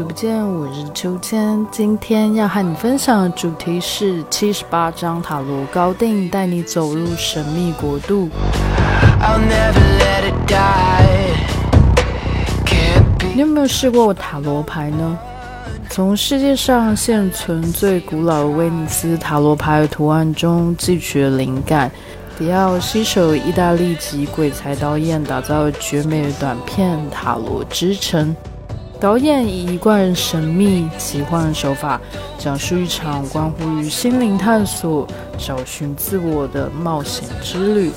久不见，我是秋千。今天要和你分享的主题是七十八张塔罗高定，带你走入神秘国度。你有没有试过塔罗牌呢？从世界上现存最古老的威尼斯塔罗牌图案中汲取了灵感，迪奥携手意大利籍鬼才导演打造了绝美的短片《塔罗之城》。导演以一贯神秘奇幻的手法，讲述一场关乎于心灵探索、找寻自我的冒险之旅。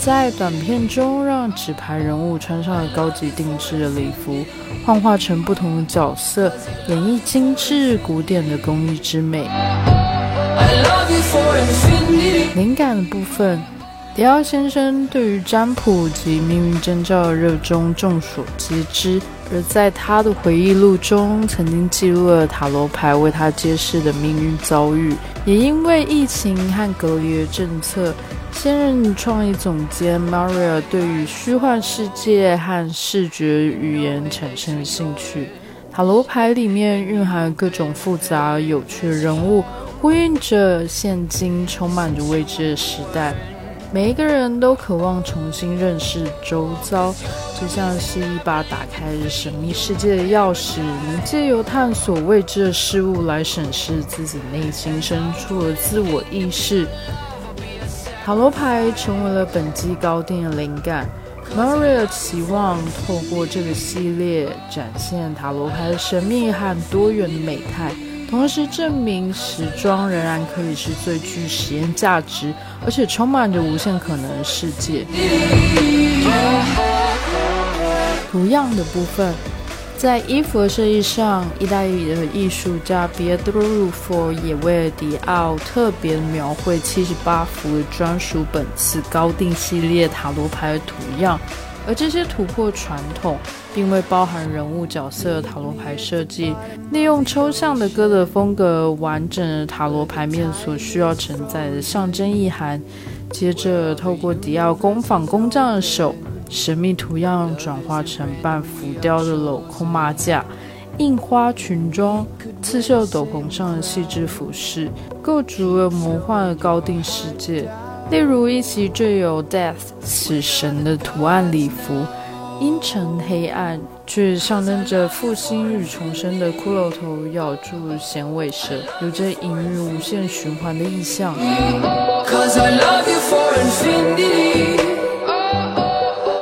在短片中，让纸牌人物穿上了高级定制的礼服，幻化成不同的角色，演绎精致古典的工艺之美。灵感的部分。迪奥先生对于占卜及命运征兆的热衷众所皆知，而在他的回忆录中，曾经记录了塔罗牌为他揭示的命运遭遇。也因为疫情和隔离的政策，现任创意总监 Maria 对于虚幻世界和视觉语言产生了兴趣。塔罗牌里面蕴含各种复杂有趣的人物，呼应着现今充满着未知的时代。每一个人都渴望重新认识周遭，就像是一把打开神秘世界的钥匙，能借由探索未知的事物来审视自己内心深处的自我意识。塔罗牌成为了本季高定的灵感。Maria 期望透过这个系列展现塔罗牌的神秘和多元的美态。同时证明时装仍然可以是最具实验价值，而且充满着无限可能的世界。图样的部分，在衣服的设计上，意大利的艺术家 Pietro Ruffo 也为迪奥特别描绘七十八幅专属本次高定系列塔罗牌的图样。而这些突破传统，并未包含人物角色塔罗牌设计，利用抽象的歌德风格，完整塔罗牌面所需要承载的象征意涵。接着，透过迪奥工坊工匠的手，神秘图样转化成半浮雕的镂空马甲、印花裙装、刺绣斗篷上的细致服饰，构筑了魔幻的高定世界。例如，一袭缀有 Death 死神的图案礼服，阴沉黑暗，却象征着复兴与重生的骷髅头咬住响尾蛇，有着隐喻无限循环的意象。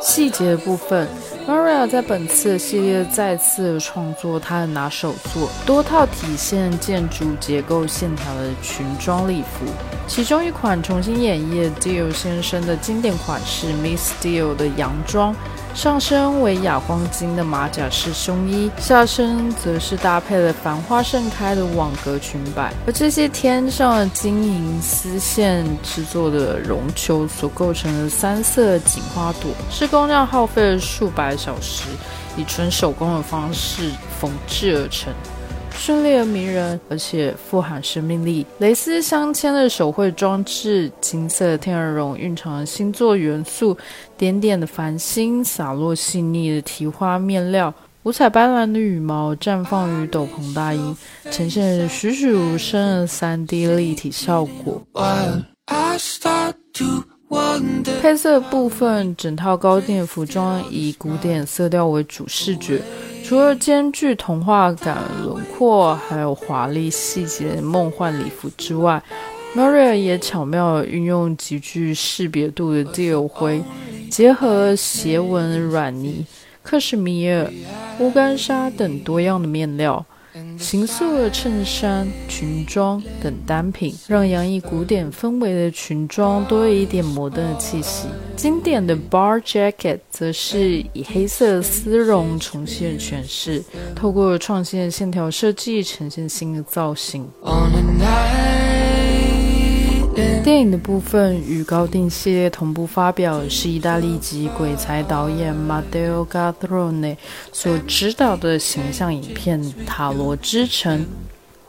细节部分。在本次系列再次创作他的拿手作，多套体现建筑结构线条的裙装礼服，其中一款重新演绎 Dior 先生的经典款式 Miss Dior 的洋装。上身为哑光金的马甲式胸衣，下身则是搭配了繁花盛开的网格裙摆，而这些天上的金银丝线制作的绒球所构成的三色锦花朵，施工量耗费了数百小时，以纯手工的方式缝制而成。顺利而迷人，而且富含生命力。蕾丝镶嵌的手绘装置，金色天鹅绒蕴藏星座元素，点点的繁星洒落细腻的提花面料，五彩斑斓的羽毛绽放于斗篷大衣，呈现栩栩如生的三 D 立体效果。配色部分，整套高定服装以古典色调为主视觉。除了兼具童话感轮廓，还有华丽细节梦幻礼服之外，Maria 也巧妙运用极具识别度的 Dior 灰，结合斜纹软泥、克什米尔、乌干纱等多样的面料。形色的衬衫、裙装等单品，让洋溢古典氛围的裙装多了一点摩登的气息。经典的 bar jacket 则是以黑色丝绒重现诠释，透过创新的线条设计，呈现新的造型。电影的部分与高定系列同步发表，是意大利籍鬼才导演 Matteo Gadrone 所执导的形象影片《塔罗之城》。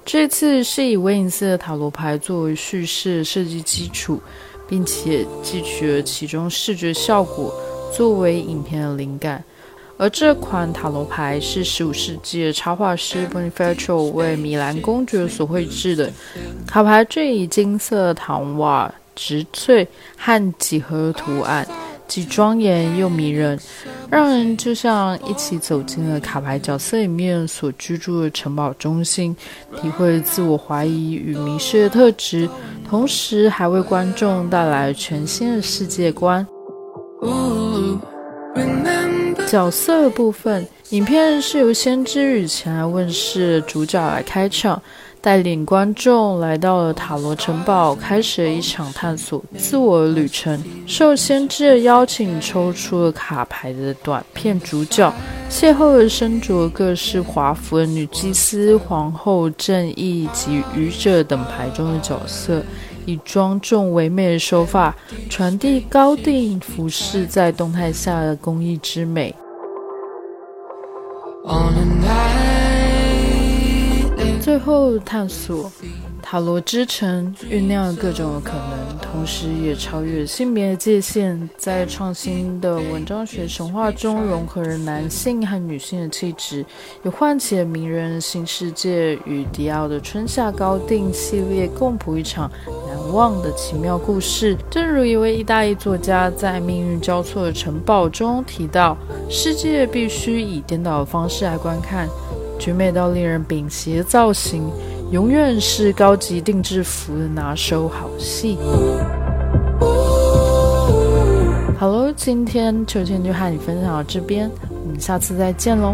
这次是以威尼斯的塔罗牌作为叙事设计基础，并且汲取了其中视觉效果作为影片的灵感。而这款塔罗牌是15世纪插画师 Bonifacio 为米兰公爵所绘制的。卡牌缀以金色糖瓦、植翠和几何图案。既庄严又迷人，让人就像一起走进了卡牌角色里面所居住的城堡中心，体会自我怀疑与迷失的特质，同时还为观众带来全新的世界观。角色部分，影片是由先知与前来问世主角来开场。带领观众来到了塔罗城堡，开始了一场探索自我旅程。受先知的邀请，抽出了卡牌的短片主角，邂逅了身着各式华服的女祭司、皇后、正义及愚者等牌中的角色，以庄重唯美的手法传递高定服饰在动态下的工艺之美。后探索塔罗之城，酝酿各种可能，同时也超越性别的界限，在创新的文章学神话中融合了男性和女性的气质，也唤起了名人新世界与迪奥的春夏高定系列共谱一场难忘的奇妙故事。正如一位意大利作家在《命运交错的城堡》中提到：“世界必须以颠倒的方式来观看。”绝美到令人屏息的造型，永远是高级定制服的拿手好戏。好喽，今天秋千就和你分享到这边，我们下次再见喽。